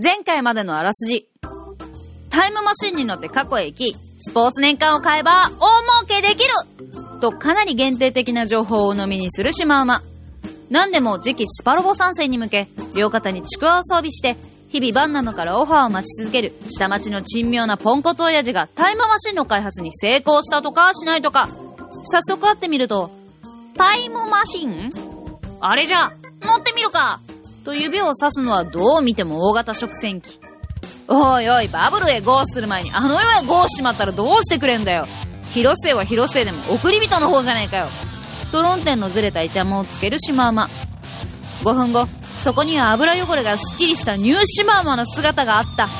前回までのあらすじ。タイムマシンに乗って過去へ行き、スポーツ年間を買えば大儲けできるとかなり限定的な情報を鵜呑みにするシマウマ。何でも次期スパロボ参戦に向け、両肩にちくわを装備して、日々バンナムからオファーを待ち続ける下町の珍妙なポンコツ親父がタイムマシンの開発に成功したとかしないとか。早速会ってみると、タイムマシン？あれじゃ、乗ってみるかと指を指すのはどう見ても大型食洗機。おいおい、バブルへゴーする前にあの世へゴーしまったらどうしてくれんだよ。広末は広末でも送り人の方じゃねえかよ。と論点のずれたイチャモンをつけるシマウマ。5分後、そこには油汚れがスッキリしたニューシマウマの姿があった。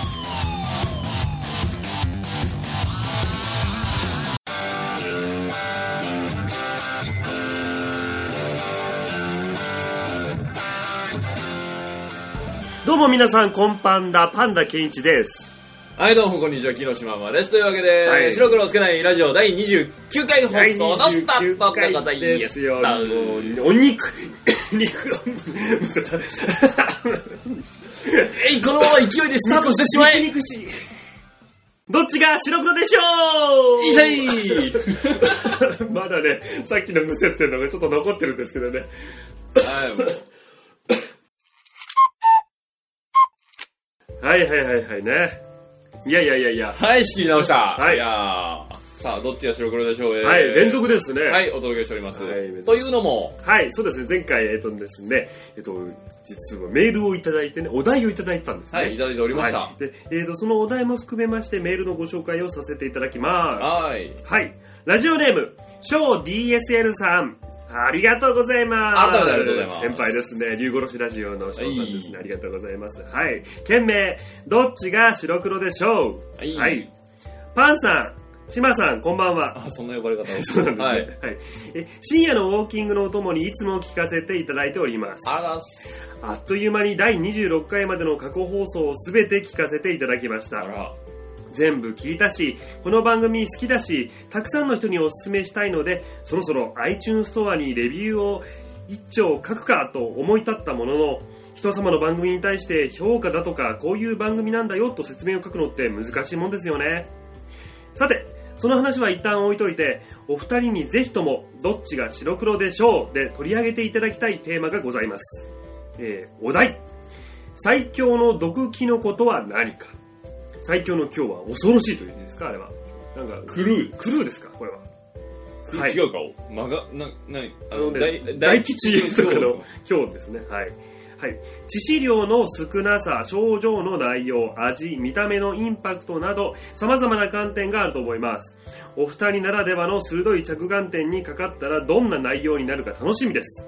どうも皆さん、こんぱんだ、パンダケンイチです。はい、どうも、こんにちは、木下ママです。というわけで、はい。白黒をつけないラジオ第29回放第送のスタートでございでますすよ。もう、お肉、肉。を、えい、このまま勢いでスタートしてしまえ肉。肉。しい。どっちが白黒でしょういいしゃいまだね、さっきのむせってるのがちょっと残ってるんですけどね。はい、もうはいはいはいはいね。いやいやいやいや。はい、仕切り直した。はいいやーさあ、どっちが白黒でしょう、えーはい、連続ですね。はい、お届けしております。はいというのも、はい、そうですね。前回、えっとですね、えっと、実はメールをいただいてね、お題をいただいたんですね。はい、いただいておりました。はい、で、えっと、そのお題も含めましてメールのご紹介をさせていただきます。はい。はい。ラジオネーム、小 DSL さん。ありがとうございます。改めてありがとうございます先輩ですね。竜殺しラジオの翔さんですね。はいありがとうございます。はい。件名、どっちが白黒でしょう？はいパンさん、シマさん、こんばんは。あ、そんな呼ばれ方を そうなんですね。ははいい。え深夜のウォーキングのお供にいつも聞かせていただいております。あらだす。あっという間に第26回までの過去放送をすべて聞かせていただきました。あら。全部聞いたし、この番組好きだし、たくさんの人にお勧めしたいので、そろそろ iTunes ストアにレビューを一丁書くかと思い立ったものの、人様の番組に対して評価だとか、こういう番組なんだよと説明を書くのって難しいもんですよね。さて、その話は一旦置いといて、お二人にぜひとも、どっちが白黒でしょうで取り上げていただきたいテーマがございます。えーお題。最強の毒キノコとは何か最強の今日は恐ろしいという意味ですか？あれは。なんか、クルー。クルーですか？これは。はい違うか？マガ、な、なに、ああのね、大吉とかの今日ですね。はい。はい。致死量の少なさ、症状の内容、味、見た目のインパクトなど、様々な観点があると思います。お二人ならではの鋭い着眼点にかかったらどんな内容になるか楽しみです。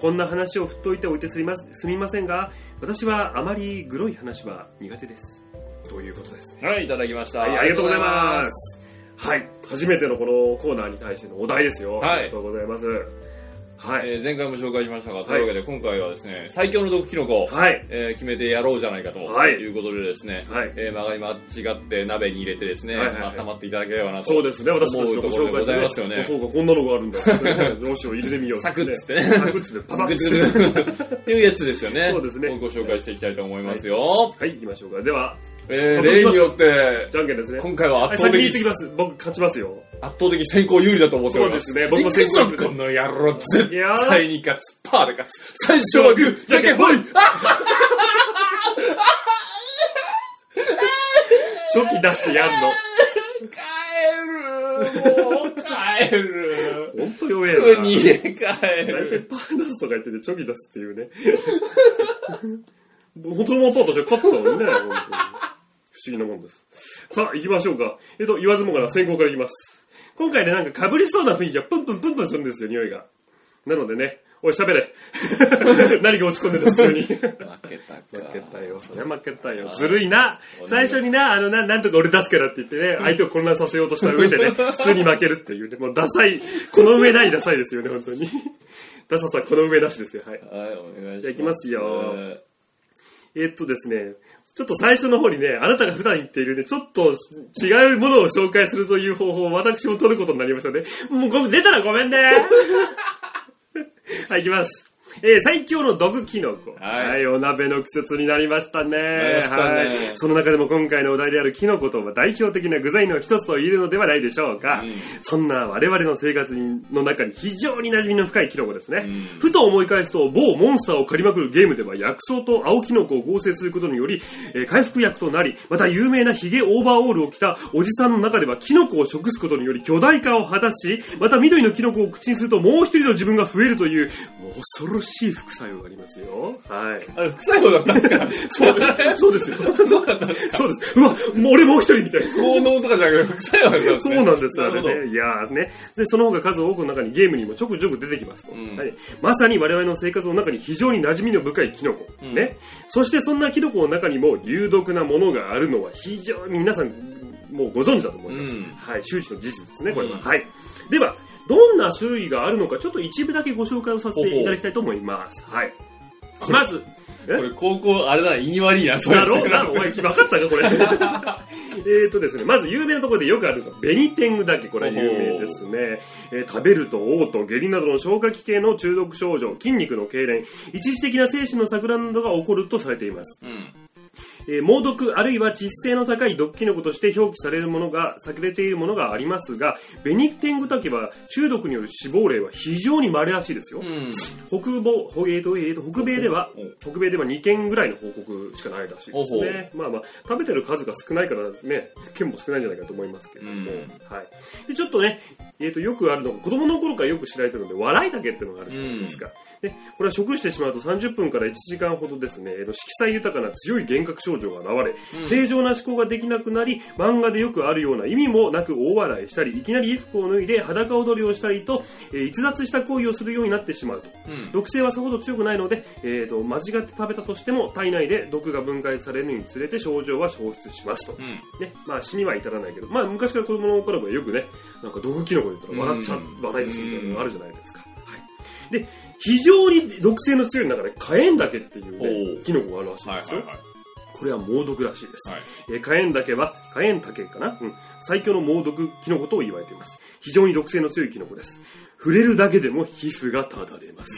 こんな話を振っといておいてすみますすみませんが、私はあまりグロい話は苦手です。ということですね。はい、いただきました。はい、ありがとうございます。はい、初めてのこのコーナーに対してのお題ですよ。はいありがとうございます。はい。えー前回も紹介しましたが、というわけで今回はですね、最強の毒キノコ、はい。えー決めてやろうじゃないかとはいいうことでですね、はいえー曲がり間違って鍋に入れてですね、はいはいはい温まっていただければなと。そうですね、私たちのご紹介でございますよねあそうか、こんなのがあるんだ。どうしよう、入れてみよう。サクッつってねサクッつって、パパッつって。っていうやつですよね。そうですねご紹介していきたいと思いますよ。はい、行きましょうか。では、えー例によって、じゃんけんですね。今回ははい、圧倒的先に。僕、勝ちますよ。圧倒的先行有利だと思っております。そうですね僕も先行この野郎、絶対に勝つ。パーで勝つ。最初はグー、じゃんけんぽいチョキ出してやんの。帰るもう帰るほんと弱えな。国へ帰大体るパー出すとか言ってて、チョキ出すっていうね。本当のパーとして勝ったのにね、本当に。不思議なもんです。さあ、行きましょうか。えっと、言わずもがな先行からいきます。今回ね、なんか被りそうな雰囲気がプンプンプンプンするんですよ、匂いが。なのでね、おい、喋れ。何が落ち込んでるんです、普通に。負けたか。負けたよ。そりゃ負けたよ。ずるいな。最初にな、あのな、なんとか俺出すからって言ってね、相手を混乱させようとした上でね、普通に負けるっていうね、もうダサい、この上ないダサいですよね、本当に。ダサさこの上なしですよ、はい。はい、お願いします。じゃあ行きますよえっとですね、ちょっと最初の方にね、あなたが普段言っているね、ちょっと違うものを紹介するという方法を私も取ることになりましたね。もうごめん、出たらごめんね。はい、行きます。えー最強の毒キノコ。はいお鍋の季節になりましたね。りましたねはい。その中でも今回のお題であるキノコとは代表的な具材の一つと言えるのではないでしょうか。うんそんな我々の生活の中に非常に馴染みの深いキノコですね。うんふと思い返すと、某モンスターを狩りまくるゲームでは薬草と青キノコを合成することにより、えー回復薬となり、また有名なヒゲオーバーオールを着たおじさんの中ではキノコを食すことにより巨大化を果たし、また緑のキノコを口にするともう一人の自分が増えるという、もう恐ろしい副作用がありますよ。はい。あれ、副作用だったんですか？そうですよ。そうだったんですか？そうです。うわ、もう俺もう一人みたいな。効能とかじゃなくて副作用だったんですそうね。なんです、あれね。いやーね。で、その他数多くの中にゲームにもちょくちょく出てきますと。うんはい。まさに我々の生活の中に非常に馴染みの深いキノコ。うんね。そしてそんなキノコの中にも有毒なものがあるのは非常に皆さんもうご存知だと思います。うんはい。周知の事実ですね、これは。うんはい。では、どんな種類があるのか、ちょっと一部だけご紹介をさせていただきたいと思います。はい。まず、え？これ高校、あれだな、意味悪いな、それ。だろうな、お前、分かったか、これ。えーとですね、まず有名なところでよくあるのが、ベニテングだけ、これは有名ですね。えー食べると嘔吐、下痢などの消化器系の中毒症状、筋肉の痙攣、一時的な精神の錯乱などが起こるとされています。うん。えー猛毒あるいは致死性の高い毒キノコとして表記されるものが、されているものがありますが、ベニテングタケは中毒による死亡例は非常に稀らしいですよ。うん。北欧、ほえーと、えーと、北米では北米では2件ぐらいの報告しかないらしいですね。まあまあ、食べてる数が少ないからね、件も少ないんじゃないかと思いますけれども、うんはい。で、ちょっとね、えーと、よくあるのが、子供の頃からよく知られてるので、笑い竹っていうのがあるじゃないですか。で、これは食してしまうと30分から1時間ほどですね、色彩豊かな強い幻覚症状が現れ、うん正常な思考ができなくなり、漫画でよくあるような意味もなく大笑いしたり、いきなり衣服を脱いで裸踊りをしたりと、えー逸脱した行為をするようになってしまうと。うん。毒性はさほど強くないので、えー、と間違って食べたとしても体内で毒が分解されるにつれて症状は消失しますと、うん。ねまあ、死には至らないけど、まあ、昔から子供の頃はよくねなんか毒キノコ言ったら笑っちゃうん笑いですみたいなのがあるじゃないですか、はい、で非常に毒性の強い中で火炎竹っていう、ね、キノコがあるらしいんですよ、はいはいはい。これは猛毒らしいです、はい。えー火炎竹は火炎竹かな、うん、最強の猛毒キノコと言われています。非常に毒性の強いキノコです。触れるだけでも皮膚がただれます、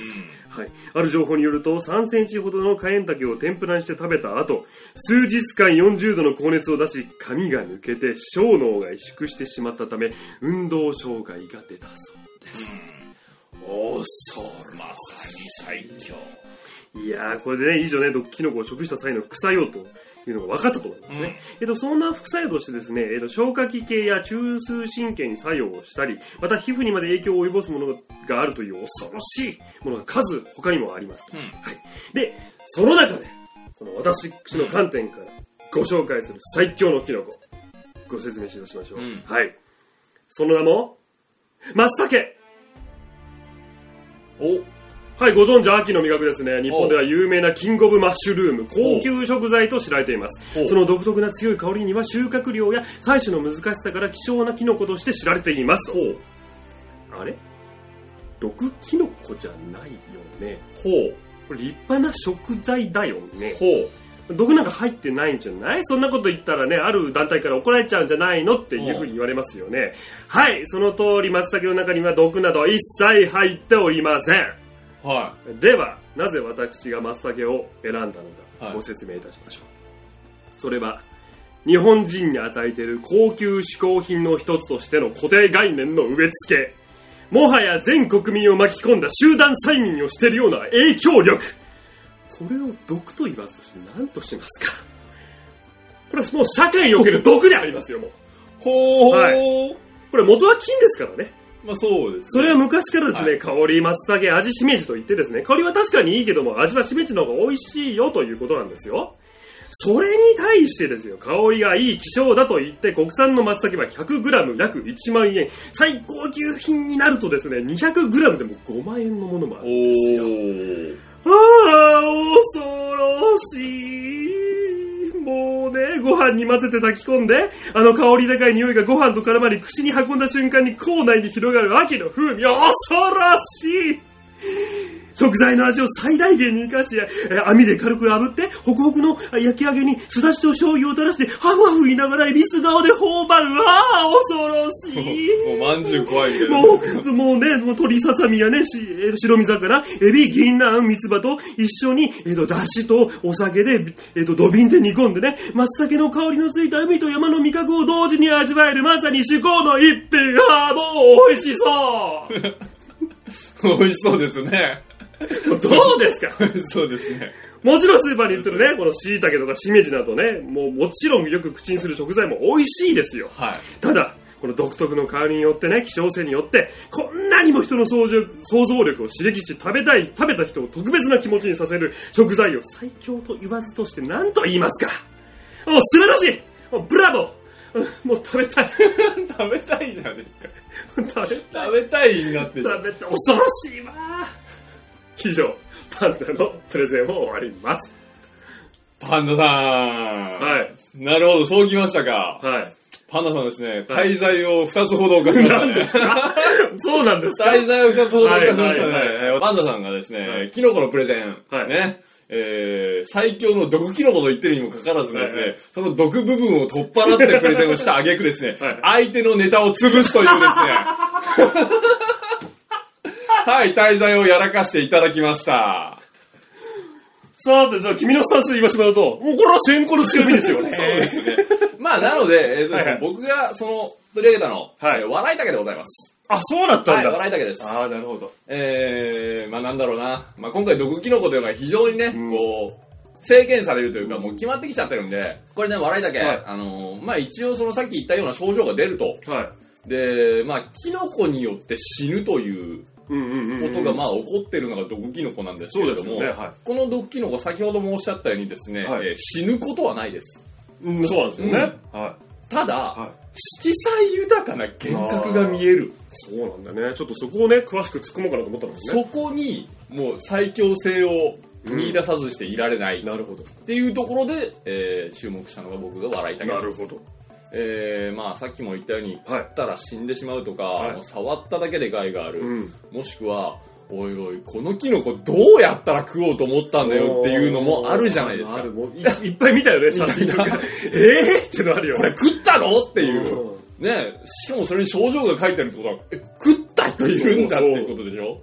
はい、ある情報によると3センチほどの火炎竹を天ぷらにして食べた後数日間40度の高熱を出し髪が抜けて小脳が萎縮してしまったため運動障害が出たそうです、恐ろまさに最強。いやー、これでね、以上ね、毒キノコを食した際の副作用というのが分かったと思いますね。えっと、そんな副作用としてですね、えっと、消化器系や中枢神経に作用をしたり、また皮膚にまで影響を及ぼすものがあるという恐ろしいものが数、他にもありますと。うん。はい。で、その中で、この私の観点からご紹介する最強のキノコ、ご説明しましょう。うんはい。その名も、松茸おはい、ご存知、秋の味覚ですね。日本では有名なキングオブマッシュルーム、高級食材と知られていますお。その独特な強い香りには収穫量や採取の難しさから希少なキノコとして知られています。あれ？毒キノコじゃないよね。ほこれ立派な食材だよねう。。ほう。毒なんか入ってないんじゃない？そんなこと言ったらね、ある団体から怒られちゃうんじゃないの？っていうふうに言われますよね。はい、その通り松茸の中には毒など一切入っておりません。はではなぜ私が松茸を選んだのかはい。ご説明いたしましょう、それは日本人に与えている高級嗜好品の一つとしての固定概念の植え付け。もはや全国民を巻き込んだ集団催眠をしているような影響力これを毒と言わずとして何としますか？これはもう社会における毒でありますよもうい。ほう。はこれ元は金ですからねまあそうです、ね。それは昔からですね、はい香り、松茸、味、しめじと言ってですね、香りは確かにいいけども、味はしめじの方が美味しいよということなんですよ。それに対してですよ、香りがいい希少だと言って、国産の松茸は 100g 約1万円。最高級品になるとですね、200g でも5万円のものもあおるんですよ。ああ、恐ろしい。もうね、ご飯に混ぜて炊き込んで、あの香り高い匂いがご飯と絡まり、口に運んだ瞬間に口内に広がる秋の風味。恐ろしい食材の味を最大限に生かし、えー網で軽く炙って、ホクホクの焼き上げにすだちと醤油を垂らして、ハフハフ言いながらエビス顔で頬張る。ああ、恐ろしい。もうまんじゅう怖いみたいな。もう、もうね、もう鶏ささみやね、しえー白身魚、エビ、銀杏、三つ葉と一緒に、えっ、と、だしとお酒で、えっ、と、土瓶で煮込んでね、松茸の香りのついた海と山の味覚を同時に味わえる、まさに至高の一品 が、もう美味しそう美味しそうですね。どうですか？そうですね。もちろんスーパーに売ってるね、この椎茸とかしめじなどね、もうもちろんよく口にする食材も美味しいですよ。はい。ただ、この独特の香りによってね、希少性によって、こんなにも人の想像想像力を刺激し、食べたい、食べた人を特別な気持ちにさせる食材を最強と言わずとして何と言いますかもう素晴らしいもうブラボーうんもう食べたい 食べたいじゃねえか。食べたい食べたいになってる。食べたい恐ろしいわ以上、パンダのプレゼンを終わります。パンダさん。はい。なるほど、そうきましたか。はい。パンダさんですね、滞在を2つほど犯しましたね。そうなんですか？滞在を2つほど犯しましたね。パンダさんがですね、はいキノコのプレゼン、はいね、えー最強の毒キノコと言ってるにもかかわらずですね、はいはいその毒部分を取っ払ってプレゼンをした挙句ですね、はい相手のネタを潰すというですね、はい、滞在をやらかしていただきました。さて、じゃあ君のスタンスで言わせてもらうと、もうこれは先行の強みですよね。そうですね。まあ、なので、えーとはいはい僕がその取り上げたの、はいえー笑い竹でございます。あ、そうだったはい、んだ。笑い竹です。ああ、なるほど。えー、まあなんだろうな。まあ今回毒キノコというのが非常にね、うんこう、制限されるというか、もう決まってきちゃってるんで、これね、笑いだけ、はいあのーまあ一応そのさっき言ったような症状が出ると。はい。で、まあキノコによって死ぬといううんうんうん。ことがまあ起こってるのが毒キノコなんですけれども、ねはいこの毒キノコ先ほど申し上げたようにですね、はいえー死ぬことはないです。うん、そうなんですよね。はただ、い。はい。色彩豊かな幻覚が見える。そうなんだね。ちょっとそこをね、詳しく突っ込もうかなと思ったんですね。そこにもう最強性を見出さずしていられない。なるほど。っていうところで、えー注目したのが僕が笑いたけ。なるほど。えーまあさっきも言ったように、はい食ったら死んでしまうとか、はいもう触っただけで害がある、うん。もしくは、おいおい、このキノコどうやったら食おうと思ったんだよっていうのもあるじゃないですか。あるもうい いっぱい見たよね、写真とか。えーってのあるよこれね。食ったの？っていう。うんねしかもそれに症状が書いてあるってことは、え、食った人いるんだっていうことでしょ？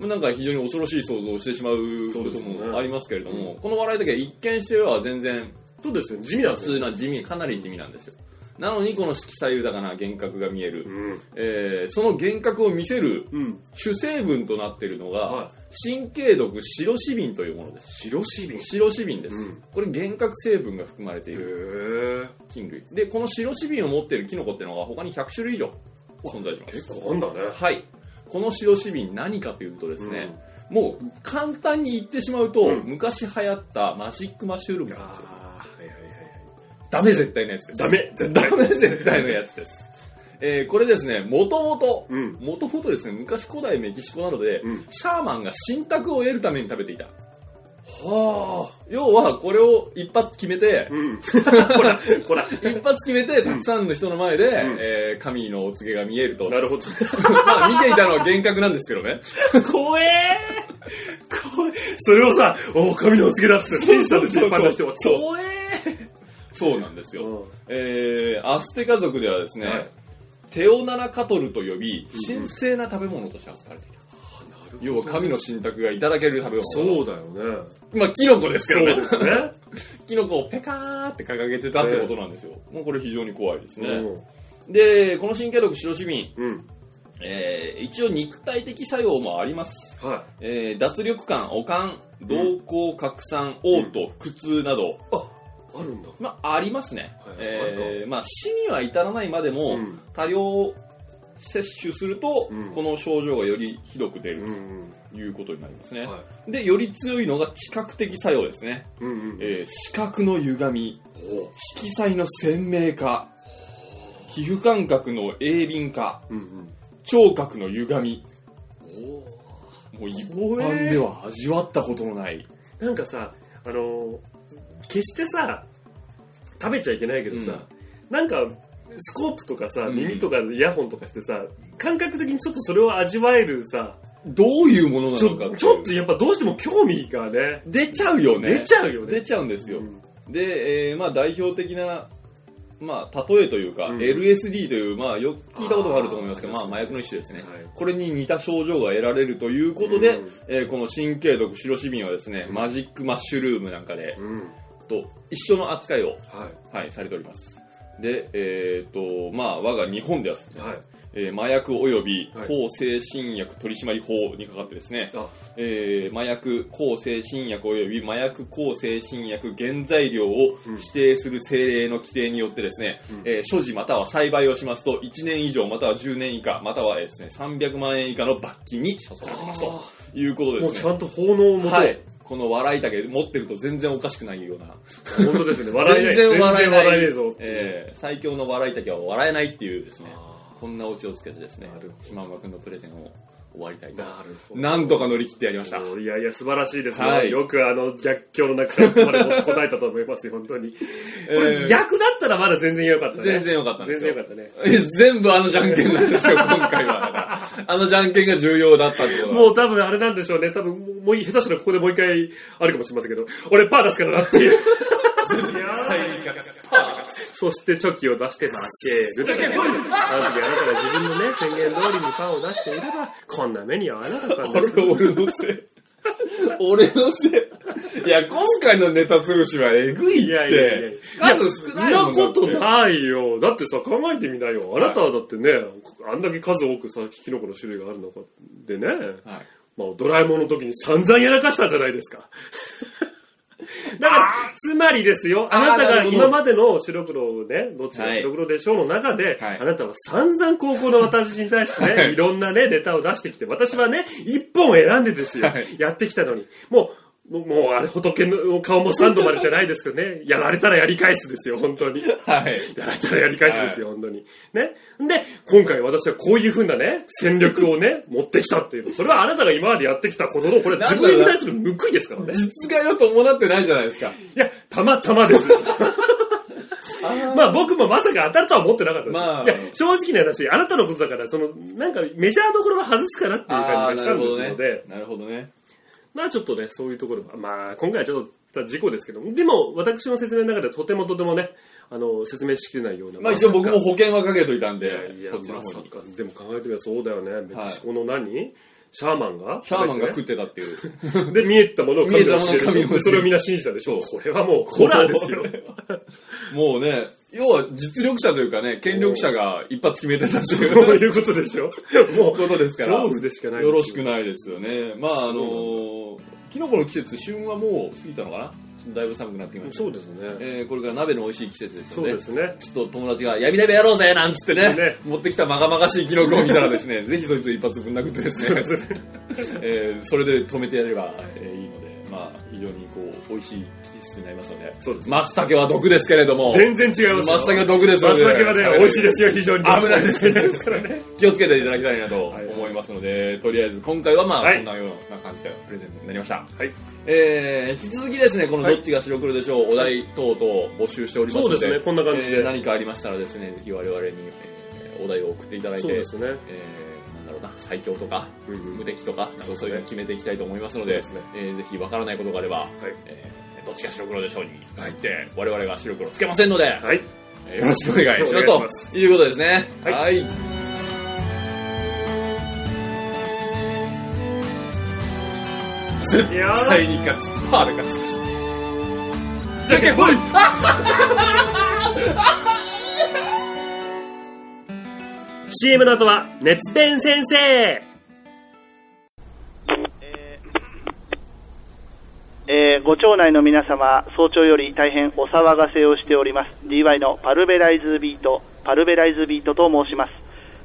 まあなんか非常に恐ろしい想像をしてしまうこともありますけれども、この笑いだけは一見しては全然そうですよね。地味なん普ですよ。通な地味、かなり地味なんですよ。なのにこの色彩豊かな幻覚が見える、うん。えーその幻覚を見せるうん。主成分となっているのが、は神経毒白シビンというものです。白シビン。白シビンです。うんこれ幻覚成分が含まれていへるー。菌類。で、この白シビンを持っているキノコっていうのが他に100種類以上存在します。結構あんだね。はい。この白シビン何かというとですね、もう簡単に言ってしまうと、うん昔流行ったマジックマッシュルームなんですよ。ダメ絶対のやつです。ダメ、絶対ダ。メ絶対のやつです。えーこれですね、もともと、うん。もともとですね、昔古代メキシコなどで、うんシャーマンが信託を得るために食べていた。は要は、これを一発決めてあ。、うん。ほら、ほら。一発決めて、たくさんの人の前で、んえー神のお告げが見えると。なるほど。まあ、見ていたのは幻覚なんですけどね。怖えー怖えそれをさ、お神のお告げだって信じたんですよ、一般の人は。怖えそうなんですよ。ーえーアステカ族ではですね、はいテオナラカトルと呼び、神聖な食べ物として扱われていた。要は神の信託がいただける食べ物。そうだよね。まあ、キノコですけどね。そうですね。キノコをペカーって掲げてたってことなんですよ。もうこれ非常に怖いですね。うんで、この神経毒白シビン、うん。えー一応肉体的作用もあります。はえー脱力感、悪感、瞳孔拡散、嘔吐、苦痛など、い。あ、あるんだ。まあ、ありますね。はいえーまあ、死には至らないまでも、うん多量摂取すると、うんこの症状がよりひどく出るうんということになりますね。うん。はで、より強いのが知覚的作用ですね。い。うんうん。えー視覚の歪み、ほ色彩の鮮明化、皮膚感覚の鋭敏化、う。うんうん。聴覚の歪み、おもう一般では味わったことのない。なんかさ、あのー、決してさ、食べちゃいけないけどさ、なんか、スコープとかさ、うん耳とかイヤホンとかしてさ、感覚的にちょっとそれを味わえるさ、どういうものなのかちょっとやっぱどうしても興味がね、出ちゃうよね。出ちゃうよね。出ちゃうんですよ。うんで、えーまあ代表的な、まあ例えというか、うん LSD という、まあよく聞いたことがあると思いますけど、まあ麻薬の一種ですね。はいこれに似た症状が得られるということで、うんえーこの神経毒白シビンはですね、マジックマッシュルームなんかで、うん。と一緒の扱いを、はい。はい、されております。で、えっ、と、まあ我が日本ではですね、はい。えー麻薬及びはい。抗精神薬取締法にかかってですね、あ、えー麻薬抗精神薬及び麻薬抗精神薬原材料を指定する政令の規定によってですね、うん。えー所持または栽培をしますと1年以上または10年以下またはですね300万円以下の罰金に処されますということでもうすねちゃんと法のもと、はいこの笑い竹持ってると全然おかしくないような、本当ですね。笑えない。全然笑えない。笑えねえぞ。えー最強の笑い竹は笑えないっていうですね。あこんなオチをつけてですね。島村君のプレゼンを終わりたいとなるほど。なんとか乗り切ってやりましたいやいや、素晴らしいですよ。はいよくあの、逆境の中でまで持ちこたえたと思いますよ、本当に。こ えーれ、逆だったらまだ全然良かったね。全然良かったんですよ全然良かったね。え 全部あのじゃんけんなんですよ、今回は。あのじゃんけんが重要だったってこともう多分あれなんでしょうね。多分もう下手したらここでもう一回あるかもしれませんけど、俺パー出すからなっていう。そしてチョキを出して負け？る。あの時あなたが自分のね、宣言通りにパーを出していれば、こんな目に遭わなかったんこですれ俺のせい。俺のせい。いや、今回のネタ潰しはえぐいって。いやいやいやいや。数少ないもんそんなことだってないよ。だってさ、考えてみなよ。あなたはだってね、あんだけ数多くさ、キノコの種類がある中でね、はい。まあ、ドラえもんの時に散々やらかしたじゃないですか。だから、つまりですよ、あなたが今までの白黒をね、どっちがはい。白黒でしょうの中で、はい。あなたは散々高校の私に対してね、はい。いろんなね、ネタを出してきて、私はね、一本を選んでですよ、はい。やってきたのに、もう、もう、あれ、仏の顔も3度までじゃないですけどね、やられたらやり返すですよ、本当に。はい。やられたらやり返すですよ、本当に。ね。で、今回私はこういう風なね、戦略をね、持ってきたっていうの。それはあなたが今までやってきたことの、これは自分に対する報いですからね。実害は伴ってないじゃないですか。いや、たまたまです。まあ僕もまさか当たるとは思ってなかったです。まあいや、正直な話、あなたのことだから、その、なんかメジャーどころは外すかなっていう感じがしたんですので、なるほどね。まあちょっとね、そういうところは、まあ今回はちょっと事故ですけども、でも私の説明の中でとてもとてもね、あの、説明しきれないような。まあ一応僕も保険はかけといたんでいやい、やそっちのま方でも考えてみればそうだよね。メキシコの何、シャーマンが？シャーマンが食っ食てたっていう。で見えたものを神がしてる見えたものを神がでそれをみんな信じたでしょ。これはもうホラーですよ。もうね、要は実力者というかね、権力者が一発決めてたってそう。いういうことでしょ？もうことですから。恐怖でしかないよ。ろしくないですよね。まああのー、キノコの季節、旬はもう過ぎたのかな？だいぶ寒くなってきました。そうですね。えーこれから鍋の美味しい季節ですよね。そうですね。ちょっと友達が闇鍋やろうぜなんつってねね。持ってきたまがまがしいキノコを見たらですね、ぜひそいつ一発ぶん殴ってですね、えーそれで止めてやれば、えーいいので、まあ非常に美味しい季節になりますので、そうです。松茸は毒ですけれども、全然違いますよ。松茸は毒ですので松茸はね美味しいですよ非常に。危ないですからね。気をつけていただきたいなとはい。思いますので、とりあえず今回はまあ、はい。こんなような感じでプレゼントになりました。はい。えー、引き続きですね、このはいどっちが白黒でしょう、お題等々募集しておりますので、そうですねこんな感じで。えー何かありましたらですね、ぜひ我々に、えーお題を送っていただいて、そうですね。えーな最強とか、うんうん。無敵とか、なんかそういうの決めていきたいと思いますので、ですね。えーぜひわからないことがあれば、はい。えーどっちが白黒でしょうに入って、我々が白黒つけませんので、はい。えーよろしくお願いしますということですね。はい。はい。絶対に勝つ。パー。で勝つ。じゃけんぽい CM の後は熱弁先生えーご町内の皆様、早朝より大変お騒がせをしております。DY のパルベライズビート、パルベライズビートと申します。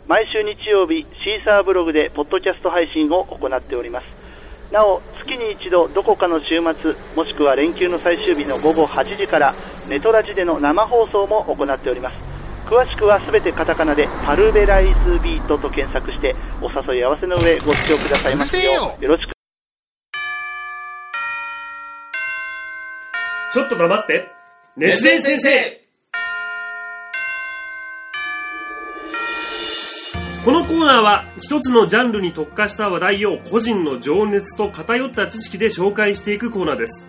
毎週日曜日、シーサーブログでポッドキャスト配信を行っております。なお、月に一度、どこかの週末、もしくは連休の最終日の午後8時から、ネトラジでの生放送も行っております。詳しくはすべてカタカナで、パルベライズビートと検索して、お誘い合わせの上、ご視聴くださいますよ。う、よ。ろしく。ちょっと黙って。熱弁先生。このコーナーは一つのジャンルに特化した話題を個人の情熱と偏った知識で紹介していくコーナーです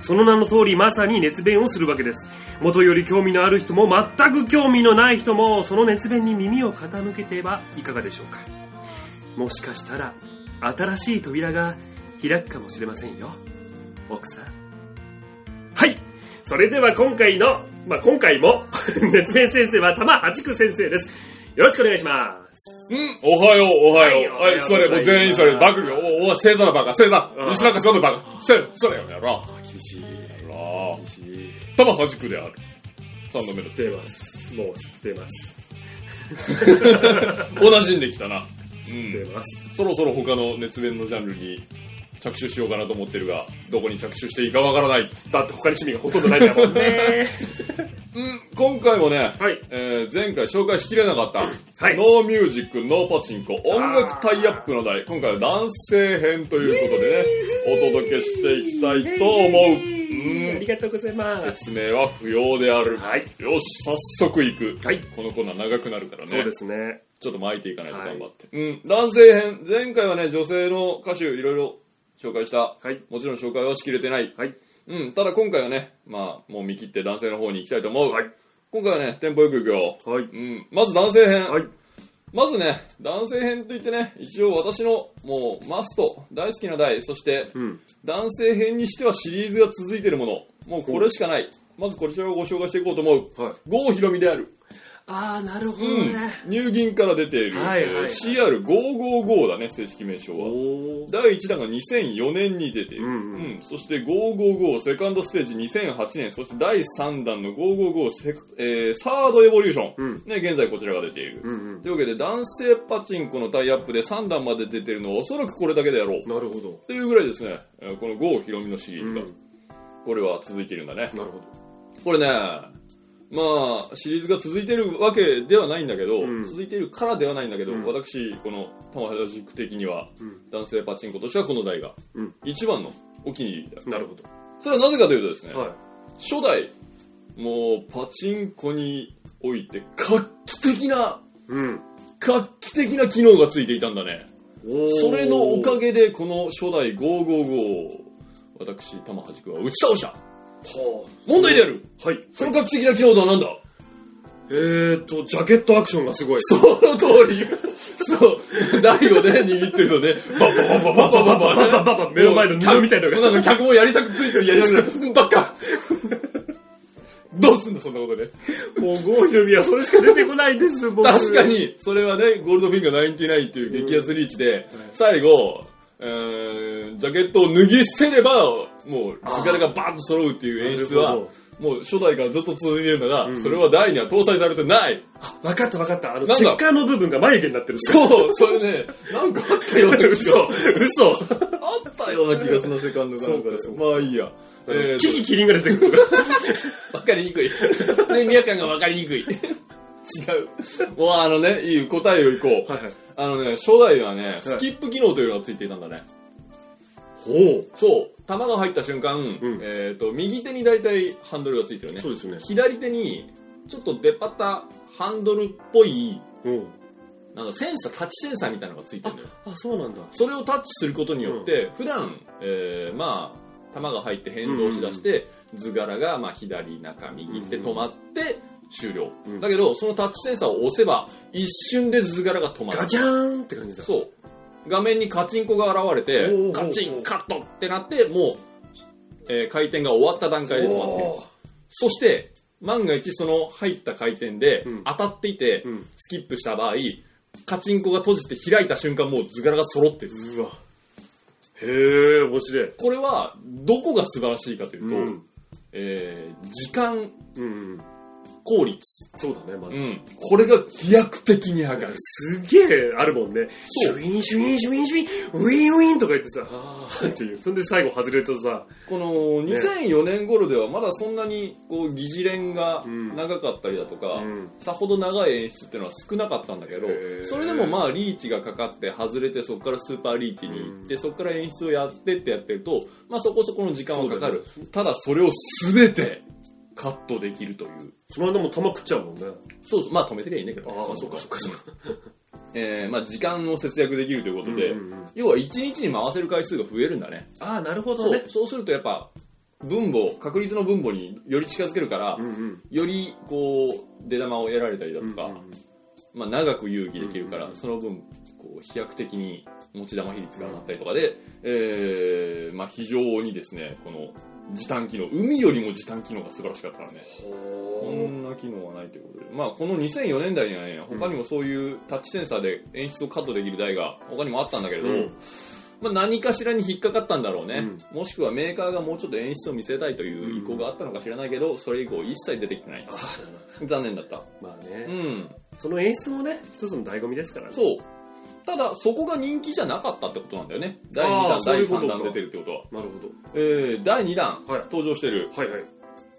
その名の通りまさに熱弁をするわけです。元より興味のある人も全く興味のない人もその熱弁に耳を傾けてはいかがでしょうか。もしかしたら新しい扉が開くかもしれませんよ。奥さん。はい。それでは今回の、まあ、今回も 熱弁先生は玉八久先生です。よろしくお願いします。うん、おはよう、おはよう。はいはい、座れ、もう全員座れ、バグルよ。お、お、正座だバカ、正座。うん。椅子なんか座るバカ。せ、それよ、やろ。厳しいやろ。玉はじくである。三度目の知ってますもう知ってます 同じんできたな。う知ってん。ますそろそろ他の熱弁のジャンルに着手しようかなと思ってるが、どこに着手していいかわからない。だって他に趣味がほとんどないんだもん。ね。うん、今回もね、はい。えー前回紹介しきれなかった、はい。ノーミュージック、ノーパチンコ、音楽タイアップの題、今回は男性編ということでね、お届けしていきたいと思う。あうん。りがとうございます。説明は不要である。はい。よし、早速行く。はい。このコーナー長くなるからね。そうですね。ちょっと巻いていかないと頑張って。うん、男性編、前回はね、女性の歌手いろいろ紹介した。はいもちろん紹介はしきれてない。はいうん、ただ今回はね、まあ、もう見切って男性の方に行きたいと思う。はい今回はね、テンポよく行くよ。はいうん、まず男性編。はいまずね、男性編といってね、一応私のもうマスト、大好きな題、そしてうん男性編にしてはシリーズが続いているもの、もうこれしかない。まずこちらをご紹介していこうと思う。はい郷ひろみである。ああなるほうん。乳銀から出ている、はいはい。はいえー CR555 だね、正式名称は。第1弾が2004年に出ている、うんうん。そして555セカンドステージ2008年。そして第3弾の555セ、えーサードエボリューション、うん。ね、現在こちらが出ている、うんうん。というわけで男性パチンコのタイアップで3弾まで出てるのはおそらくこれだけでやろう。なるほど。というぐらいですね。えーこの郷ひろみのシリーズが、うん。これは続いているんだね。なるほど。これねまあシリーズが続いているわけではないんだけど、うん。続いているからではないんだけど、うん。私この玉原塾的にはうん。男性パチンコとしてはこの台がうん。一番のお気に入りだなるほそれはなぜかというとですね、どはい。初代もうパチンコにおいて画期的なうん。画期的な機能がついていたんだね。それのおかげでこの初代555を私玉八くは打ち倒したは問題である。あはい。その画期的な機能とは何だ？えーとジャケットアクションがすごい。その通り。そう。台をね握ってるとね。ババババババババババババ目の前の布みたいなのがなんか客もやりたくついてるやりたくばっかどうすんだそんなことでもうゴーひろみはそれしか出てこないです僕確かに、それはね、ゴールドフィンガー99っていう激安リーチで、最後、えージャケットを脱ぎ捨てれば、もう、力がバーンと揃うっていう演出はもう初代からずっと続いてるんだが、うん。それは台には搭載されてない。分かった分かった。あのチェッカーの部分が眉毛になってるそう、それね、なんかあったような気がする。嘘。嘘。あったような気がするな、セカンドかなんかで。まあいいや。えーキキキリンが出てくる わかりにくい。ね、宮感がわかりにくい。違う。もうあのね、いい答えをいこう。はいはいあのね、初代はね、スキップ機能というのがついていたんだね。ほうそう、弾が入った瞬間、んえっ、と、右手に大体ハンドルがついてるね。そうですよね左手に、ちょっと出っ張ったハンドルっぽい、うんなんかセンサー、タッチセンサーみたいなのがついてるんだよ。あそうなんだそれをタッチすることによって、普段、えーまあ、弾が入って変動しだして、図柄がまあ左中右って止まって終了、うん。だけどそのタッチセンサーを押せば一瞬で図柄が止まる。ガチャーンって感じだ。そう。画面にカチンコが現れてカチンカットってなってもう、えー回転が終わった段階で止まってる。そして万が一その入った回転でうん。当たっていて、うん。スキップした場合カチンコが閉じて開いた瞬間もう図柄が揃ってる。うわ。へえ面白い。これはどこが素晴らしいかというと、うん。えー時間。うん効率、そうだねまず。うん、これが飛躍的に上がる。すげえあるもんね。シュインシュインシュインシュイン。ウィンウィンとか言ってさあーっていう。そんで最後外れるとさ。この2004年頃ではまだそんなにこう疑似連がうん。長かったりだとか、うん。さほど長い演出っていうのは少なかったんだけどへー。それでもまあリーチがかかって外れてそこからスーパーリーチに行って、そこから演出をやってってやってると、まあ、そこそこの時間はかかる。ただそれを全てカットできるというその間も玉食っちゃうもんね。そうそう。まあ止めてりゃいいんだけどね。ああのそっかそっかそっか。えーまあ、時間を節約できるということで、うんうんうん。要は1日に回せる回数が増えるんだね。ああなるほどそうねそうするとやっぱ分母確率の分母により近づけるから、うんうん。よりこう出玉を得られたりだとか、うんうんまあ、長く有機できるから、うんうんその分こう飛躍的に持ち玉比率が上がったりとかで、えーまあ、非常にですねこの時短機能。海よりも時短機能が素晴らしかったからねこほんな機能はないということで、まあ、この2004年代にはね他にもそういうタッチセンサーで演出をカットできる台が他にもあったんだけれど、うん。まあ、何かしらに引っかかったんだろうね、もしくはメーカーがもうちょっと演出を見せたいという意向があったのか知らないけどそれ以降一切出てきてない。残念だった。まあね、うん。その演出もね一つの醍醐味ですからね。そうただそこが人気じゃなかったってことなんだよね。第2あー弾第そういうこと3弾出てるってことは、なるほえー、第2弾、はい登場してる。どはいはい。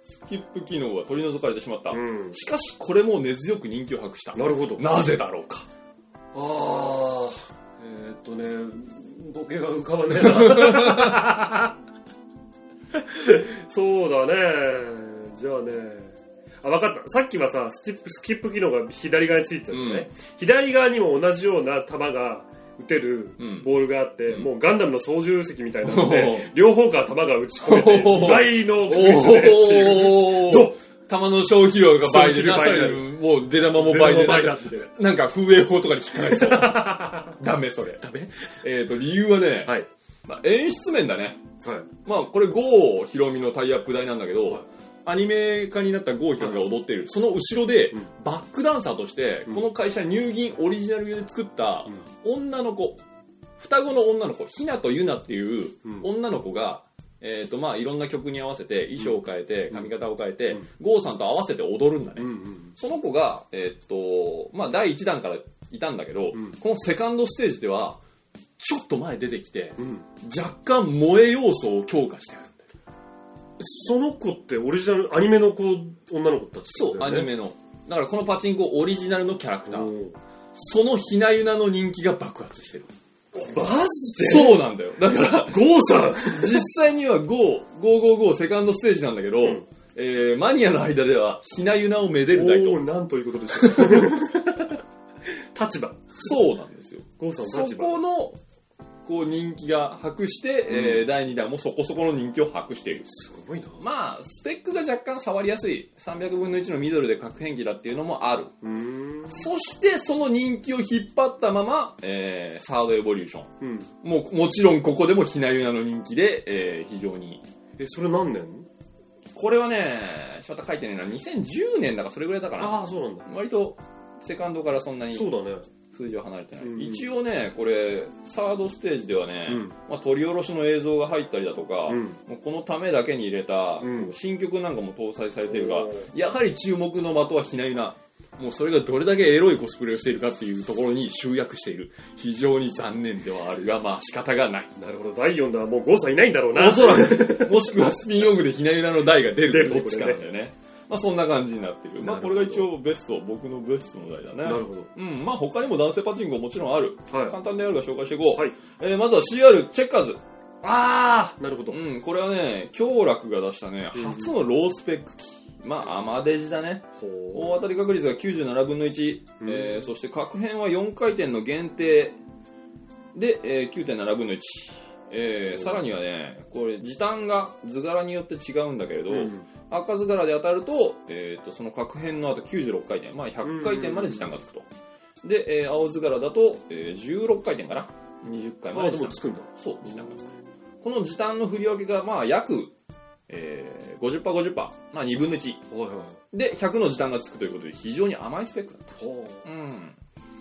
スキップ機能が取り除かれてしまった、うん。しかしこれも根強く人気を博した。なるほど。なぜだろうか。ああえー、っとねボケが浮かばねえな。そうだね。じゃあねあ分かった。さっきはさスキップスキップ機能が左側についてたじゃない、うん。左側にも同じような球が打てるうん。ボールがあって、うん。もうガンダムの操縦席みたいなのおでー。両方から球が打ち込めておー。意外の確率でっていう。おど玉の消費量が倍でなさもう出玉も倍でなんか風営法とかに引っかかりそう。ダメそれ。ダメ？えっ、と理由はね、はい。まあ、演出面だね。はい。まあこれ郷ひろみのタイアップ台なんだけど、はいアニメ化になった郷ひろみが踊っている、その後ろで、うん。バックダンサーとして、うん。この会社乳銀オリジナルで作った女の子双子の女の子ひなとゆなっていううん。女の子が、えーとまあ、いろんな曲に合わせて衣装を変えて髪型を変えて、うん。郷さんと合わせて踊るんだね、その子が、えーっとまあ、第1弾からいたんだけど、うん。このセカンドステージではちょっと前出てきてうん。若干萌え要素を強化してあるその子ってオリジナルアニメの子女の子たちそう、アニメの。だからこのパチンコオリジナルのキャラクター。おそのひなゆなの人気が爆発してる。ーマジで？そうなんだよ。だからゴーさん。実際には555セカンドステージなんだけど、ん。えーマニアの間ではひなゆなをめでる台と。おおなんということでしょう。立場。そうなんですよ。ゴーさんのそ立場。このこう人気が博して、えー第2弾もそこそこの人気を博している。すごいな。まあスペックが若干触りやすい。300分の1のミドルで核変機だっていうのもある。そしてその人気を引っ張ったまま、えーサードエボリューション。うん。もうもちろんここでもひなゆなの人気で、えー非常に。えそれ何年？これはね書いてねえな。2010年だかそれぐらいだかな。ああそうなんだ。割とセカンドからそんなに。そうだね数字は離れてない、うん。一応ねこれサードステージではね、うん。まあ、取り下ろしの映像が入ったりだとか、うん。もうこのためだけに入れた、うん。新曲なんかも搭載されているがおやはり注目の的はひなゆな。もうそれがどれだけエロいコスプレをしているかっていうところに集約している。非常に残念ではあるがまあ仕方がない。なるほど。第4弾はもうゴーさんいないんだろうな。おそらく もしくはスピンオフでひなゆなの台が出る出るどっちかなんだよねまあそんな感じになっている。まあこれが一応ベスト僕のベストの台だね。なるほど。うん。まあ他にも男性パチンコもちろんある。はい。簡単であるが紹介していこう、はい。えーまずは CR チェッカーズ。ああなるほど。うん、これはね、京楽が出したね、うん。初のロースペック機。まあ、アマデジだね。ほ大当たり確率が97分の1。うん。えーそして角辺は4回転の限定。で、えー9.7分の1。えーさらにはね、これ時短が図柄によって違うんだけれど、ううん赤図柄で当たると、えーとその角辺の後96回転、まあ100回転まで時短がつくと。で、えー青図柄だと、えー16回転かな。20回まあで時短でもつくんだそう、時短がつく。この時短の振り分けが、まあ、約、えー、50%、50%、まあ、2分の1。はいはいで、100の時短がつくということで、非常に甘いスペックだっほた。うん。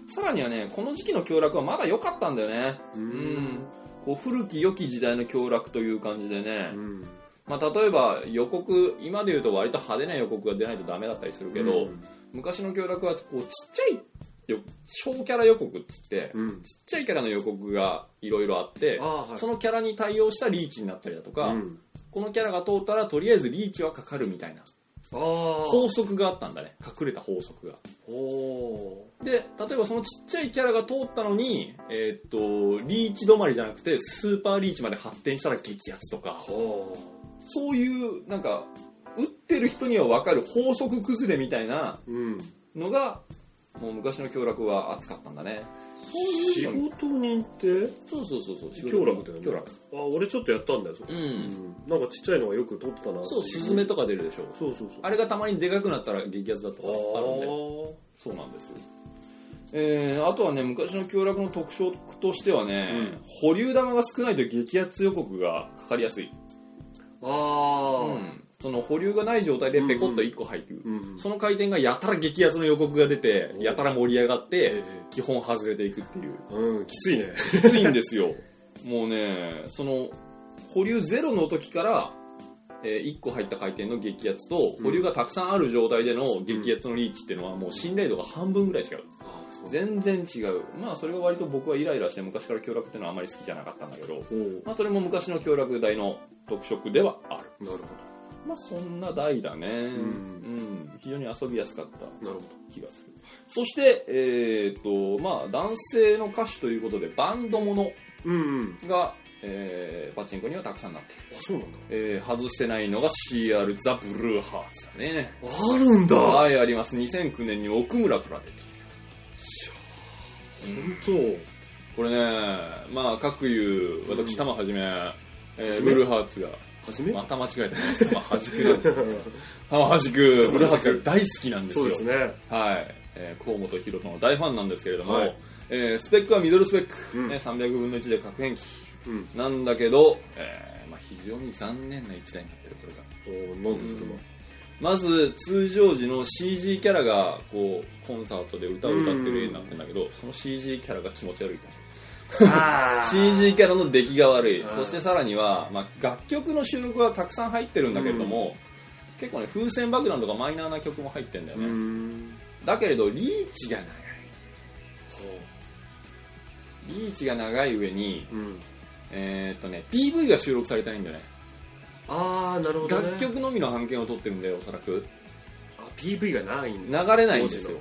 さらにはね、この時期の強楽はまだ良かったんだよね。うん。こう、古き良き時代の強楽という感じでね。うんまあ、例えば予告、今で言うと割と派手な予告が出ないとダメだったりするけど、うん。昔の強楽は、こう、ちっちゃいよ、小キャラ予告っつって、うん。ちっちゃいキャラの予告がいろいろあって、はい。そのキャラに対応したリーチになったりだとか、うん。このキャラが通ったらとりあえずリーチはかかるみたいな法則があったんだね。隠れた法則が。ほで例えばそのちっちゃいキャラが通ったのに、えーっとリーチ止まりじゃなくてスーパーリーチまで発展したら激アツとかそういうなんか打ってる人には分かる法則崩れみたいなううん。のがもう昔の凶楽は熱かったんだね。仕事人って？そうそうそうそう。凶楽だよね。凶楽。あ俺ちょっとやったんだよ。それうん、うんなんかちっちゃいのがよく撮ってたな。そうスズメとか出るでしょ。そうそうそう。あれがたまにでかくなったら激アツだとかあるんで。そうなんですよ。えー、あとはね昔の凶楽の特徴としてはね、保留玉が少ないと激アツ予告がかかりやすい、あー。あその保留がない状態でペコッと1個入ってる、うん。その回転がやたら激アツの予告が出てやたら盛り上がってえ基本外れていくっていう。うんきついね。きついんですよ。もうねその保留ゼロの時から、え1個入った回転の激アツと保留がたくさんある状態での激アツのリーチっていうのはもう信頼度が半分ぐらい違うあーそう全然違う。まあそれが割と僕はイライラして昔から強楽っていうのはあまり好きじゃなかったんだけどまあそれも昔の強楽台の特色ではある。なるほまあそんな台だね。うん。ん。非常に遊びやすかったどなるほ気がするそしてえっ、とまあ男性の歌手ということでバンドものどうん。えーパチンコにはたくさんなっている、あそうなんだ。えー外してないのが CR ザ・ブルーハーツだね。あるんだ。はいあります。2009年に奥村から出ている、うん本これねまあ各言う私玉はじめ、えーブルーハーツが。当初め？また間違えたね。玉はじくなんですよ。玉はじくブルーハーツ。が大好きなんですよ。そうですね。はい、えー、河本博人の大ファンなんですけれども、はい。えースペックはミドルスペック、うん。ね、300分の1で核変機うん。なんだけど、えーまあ、非常に残念な一台になってるこれが。おーなんでそれはまず通常時の CG キャラがこうコンサートで歌を歌ってる絵になってるんだけどその CG キャラが気持ち悪いあ CG キャラの出来が悪い。そしてさらには、まあ、楽曲の収録はたくさん入ってるんだけれども、結構ね風船爆弾とかマイナーな曲も入ってんだようね、ん。だけれどリーチが長い。リーチが長い上にうん。えーっとね PV が収録されてないんだよねなるほどね。楽曲のみの版権を取ってるんだよおそらく。あ PV がないんだ。流れないんですよ。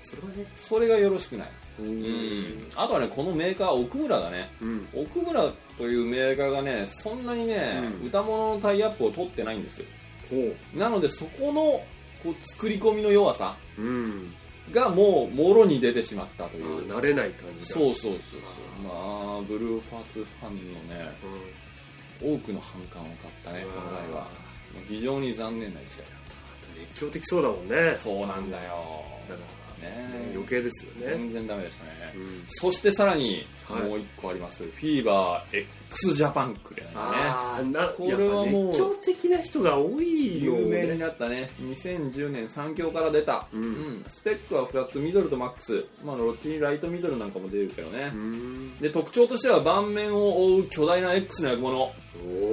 それはね。それがよろしくない。うん。うん。あとはねこのメーカーは奥村だねうん。奥村というメーカーがねそんなにね、うん。歌物のタイアップを取ってないんですよ。ほなのでそこのこう作り込みの弱さううん。がもうもろに出てしまったとあいう。ー慣れない感じだ。そうそうそうそう。まあブルーファーツファンのねうん多くの反感を買ったねこの台は。非常に残念な一台だー熱狂的そうだもんね。ったそうなんだよ。だかね。ら余計ですよね。全然ダメでしたね。うん。そしてさらにはい。もう一個あります、フィーバー X ジャパンクレなんだね。ああなこれはもう熱狂的な人が多いよ。有名にねなったね。2010年3強から出た、うん。スペックは2つミドルとマックス、まあ、ロッチにライトミドルなんかも出るけどね。う、ん。で特徴としては盤面を覆う巨大な X の役物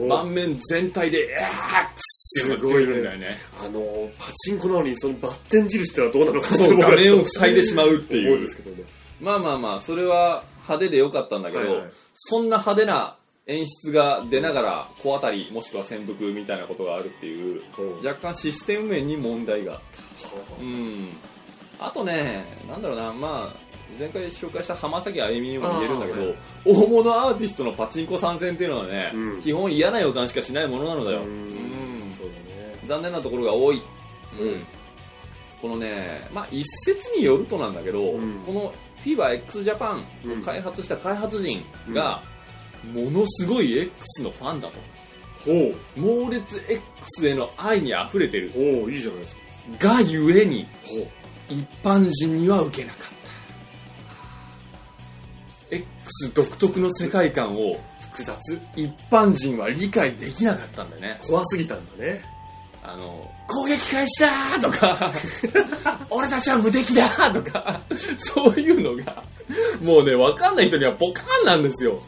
盤面全体で X って言ってるんだよね。あのパチンコなのにそのバッテン印ってのはどうなのかそう画面を塞いでしまうって思う。うですけどねまあまあまあそれは派手でよかったんだけど、はいはい。そんな派手な演出が出ながら小当たりもしくは潜伏みたいなことがあるっていううん。若干システム面に問題があった。うん。あとねなんだろうなまあ前回紹介した浜崎あゆみにも言えるんだけど、大物アーティストのパチンコ参戦っていうのはね、うん。基本嫌な予感しかしないものなのだよ、うん。うん。そうだね。残念なところが多い、うん。このね、まあ、一説によるとなんだけど、うん。この FIBA x ジャパンを開発した開発陣が、ものすごい X のファンだと。ほう。猛烈 X への愛に溢れてる。ほういいじゃないですか。がゆえにほう。一般人には受けなかった X 独特の世界観を複雑。一般人は理解できなかったんだよね。怖すぎたんだね。あの攻撃開始だとか 俺たちは無敵だとかそういうのがもうね分かんない人にはポカーンなんですよ。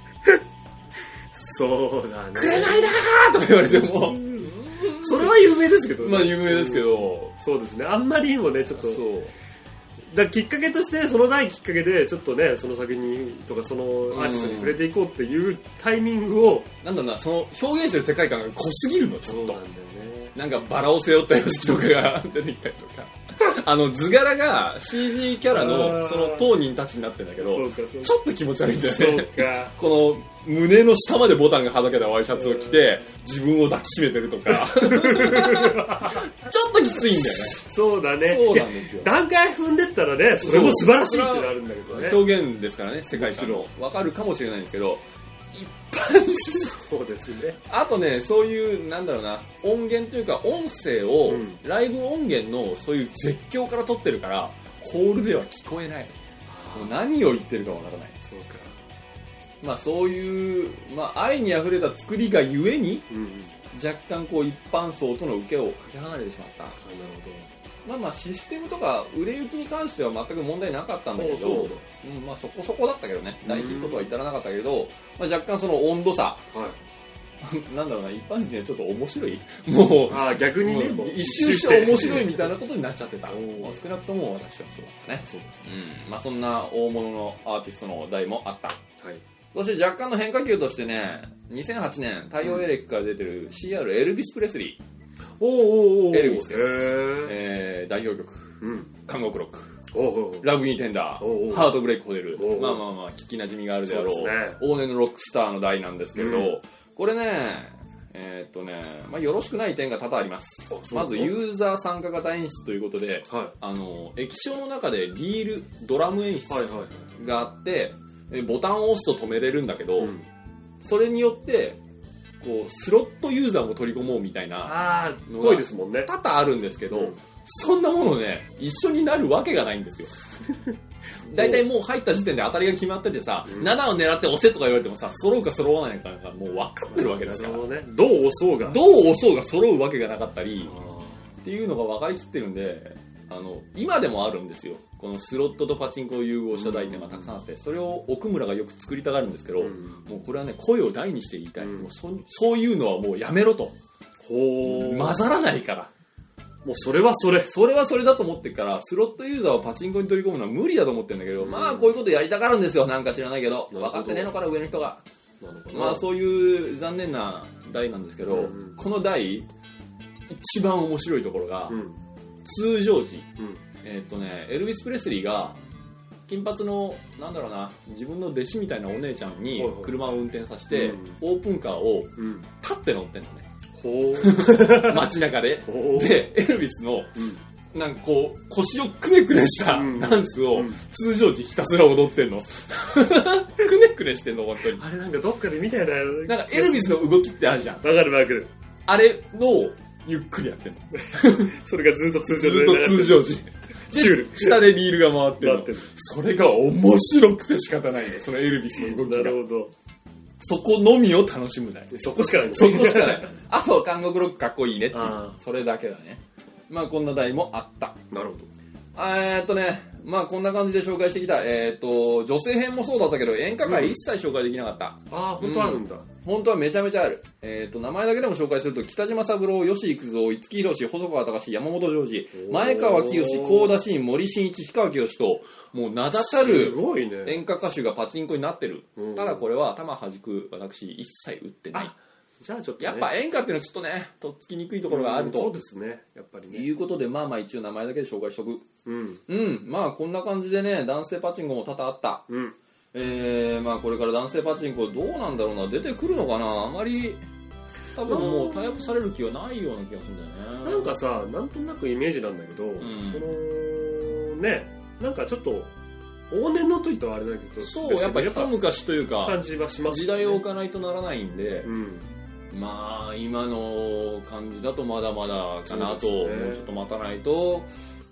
そうだね。くれないなーとか言われても。それは有名ですけどね。まあ有名ですけど。そうですね。あんまりにもねちょっとそうだきっかけとしてその第きっかけでちょっとねその作品とかそのアーティストに触れていこうっていうタイミングをなんだろうなその表現してる世界観が濃すぎるのちょっと。そうなんだよね。なんかバラを背負った様式とかが出てきたりとか あの図柄が CG キャラあのー。その当人たちになってんだけどちょっと気持ち悪いんだよね。か。この胸の下までボタンがはだけたワイシャツを着て 自分を抱きしめてるとか。ちょっときついんだよね。そうだね。そうなんですよ。段階踏んでったらね、それも素晴らしいってなるんだけどね。表現ですからね世界観。のわかるかもしれないんですけどそうですね。あとねそういうなんだろうな音源というか音声を、うんライブ音源のそういう絶叫から撮ってるからホールでは聞こえないもう何を言ってるかわからないそうか。まあそういう、まあ、愛にあふれた作りがゆえにうんうん。若干こう一般層との受けをかけ離れてしまったあなるまあまあシステムとか売れ行きに関しては全く問題なかったんだけどそうんまあそこそこだったけどね。大ヒットとは至らなかったけど、まあ、若干その温度差。なんだろうな一般人にはちょっと面白い。もうああ、逆にね、一周して面白いみたいなことになっちゃってた。少なくとも私はそうだったね。そうですね。うん。まあそんな大物のアーティストの題もあった。はい。そして若干の変化球としてね2008年太陽エレキから出てる CR エルビス・プレスリー、おーおーおー。エルビスです。えー代表曲。うん。「監獄ロック」おーおーラブ・イン・テンダおうおう。ー、ハートブレイク・ホテル。おうおう、まあまあまあ、聞きなじみがあるであろう、そうね。往年のロックスターの代なんですけれど、うん。これね、えーっとね、まあ、よろしくない点が多々あります。まず、ユーザー参加型演出ということで、はあの、液晶の中でリール、ドラム演出い。はいはいはい。があって、えボタンを押すと止めれるんだけど、うん。それによって、こう、スロットユーザーも取り込もうみたいな、ああ、のが濃いですもんね。多々あるんですけど、うんそんなものね、一緒になるわけがないんですよ。大体もう入った時点で当たりが決まっててさ、うん7を狙って押せとか言われてもさ、揃うか揃わないかがもう分かってるわけですから。ね。どう押そうが。どう押そうが揃うわけがなかったり、あっていうのが分かりきってるんで、あの、今でもあるんですよ。このスロットとパチンコを融合した台っていうのがたくさんあって、それを奥村がよく作りたがるんですけど、ーうんもうこれはね、声を大にして言いたい。うんもうそそういうのはもうやめろと。混ざらないから。もうそれはそれ。それはそれだと思ってるから、スロットユーザーをパチンコに取り込むのは無理だと思ってるんだけど、うんまあこういうことやりたがるんですよ。なんか知らないけど。分かってねえのかな、上の人が。まあそういう残念な台なんですけど、うんこの台、一番面白いところが、うん。通常時、うん。えーっとね、エルビス・プレスリーが、金髪の、なんだろうな、自分の弟子みたいなお姉ちゃんに車を運転させて、うんオープンカーをうん。立って乗ってんのね。街中で。で、エルビスの、うん。なんかこう、腰をくねくねしたうんダンスをうん通常時ひたすら踊ってんの。くねくねしてんの、本当に。あれなんかどっかで見たよね。なんかエルビスの動きってあるじゃん。わかるわかる。あれのゆっくりやってんの。それがずっと通常ずっと通常時。シュール。下でリールが回ってるの回ってる。それが面白くて仕方ないの。そのエルビスの動きが。なるほど。そこのみを楽しむだよ。そこしかない。そこしかない。あと、韓国ロックかっこいいねっていうあ。それだけだね。まあこんな台もあった。なるほど。えーっとね、まあこんな感じで紹介してきた。えーっと、女性編もそうだったけど、演歌界一切紹介できなかった。ああ、本当あるんだ。本当はめちゃめちゃある。えーっと、名前だけでも紹介すると、北島三郎、吉幾三、五木ひろし、細川隆、山本譲二、前川清、高田真、森進一、氷川きよしと、もう名だたするごいね。演歌歌手がパチンコになってる。うんただこれは頭弾く私一切打ってない。じゃあちょっとね。やっぱ演歌っていうのはちょっとね、とっつきにくいところがあるとそうで。すね。やっぱりね。いうことで、まあまあ一応名前だけで紹介しとく。うん。うん、まあこんな感じでね、男性パチンコも多々あった。うん。えー、まあこれから男性パチンコどうなんだろうな、出てくるのかな？あまり、多分もうタイアップされる気はないような気がするんだよね。なんかさ、なんとなくイメージなんだけど、んその、ね、なんかちょっと、往年の時とはあれだけど、そう、やっぱ一昔というか感、じはしますね。代を置かないとならないんで、うん。まあ今の感じだとまだまだかなと、ねもうちょっと待たないと、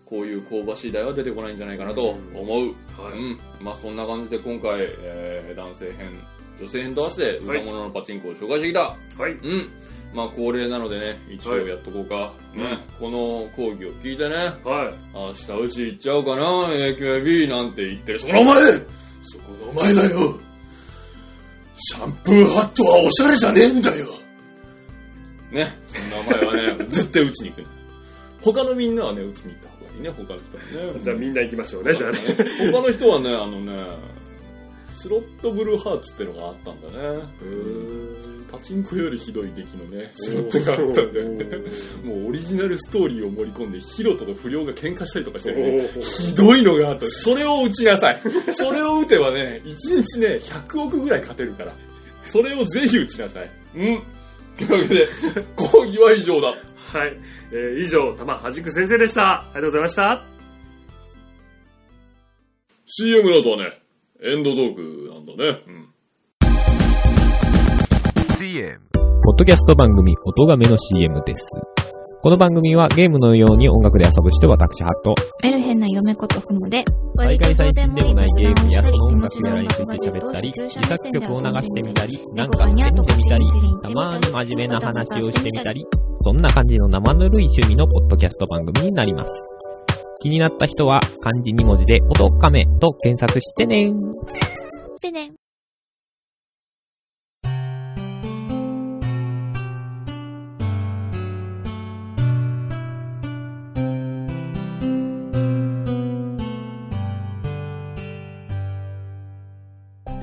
こういう香ばしい台は出てこないんじゃないかなと思う。はい。うん、まあそんな感じで今回、えー男性編、女性編と合わせて歌物のパチンコを紹介してきた。はい。うん。まあ恒例なのでね、一応やっとこうか。ね、この講義を聞いてね、はい。明日うち行っちゃおうかな、AKB なんて言ってる。その前そこのお前だよシャンプーハットはおしゃれじゃねえんだよね、そんなお前はね、絶対打ちに行く。他のみんなはね、打ちに行った方がいいね、他の人はね。じゃあみんな行きましょうね、じゃあね。他の人はね、あのね、スロットブルーハーツってのがあったんだね。パチンコよりひどい出来のね、スロットがあったんだよね。もうオリジナルストーリーを盛り込んで、ヒロトと不良が喧嘩したりとかしてるね。ひどいのがあった。それを打ちなさい。それを打てばね、1日ね、100億ぐらい勝てるから。それをぜひ打ちなさい。うん。というわけで、講義は以上だ。はい。えー以上、玉はじく先生でした。ありがとうございました。CM の後はね、エンドトークなんだね。うん。CM ポッドキャスト番組音がめの CM です。この番組はゲームのように音楽で遊ぶ人私ハット。メルヘンな嫁ことふもで、大会最新でもないゲームやその音楽やらについて喋ったり、自作曲を流してみたり、なんか叫んでみたり、たまに真面目な話をしてみたり、そんな感じの生ぬるい趣味のポッドキャスト番組になります。気になった人は漢字2文字で音かめと検索してねしてね。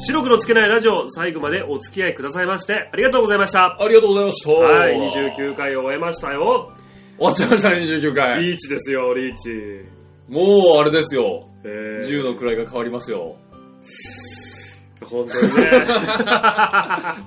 白黒つけないラジオ、最後までお付き合いくださいまして、ありがとうございました。ありがとうございました。はい、29回を終えましたよ。終わっちゃいましたね、29回。リーチですよ、リーチ。もう、あれですよ。えー銃の位が変わりますよ。本当にね。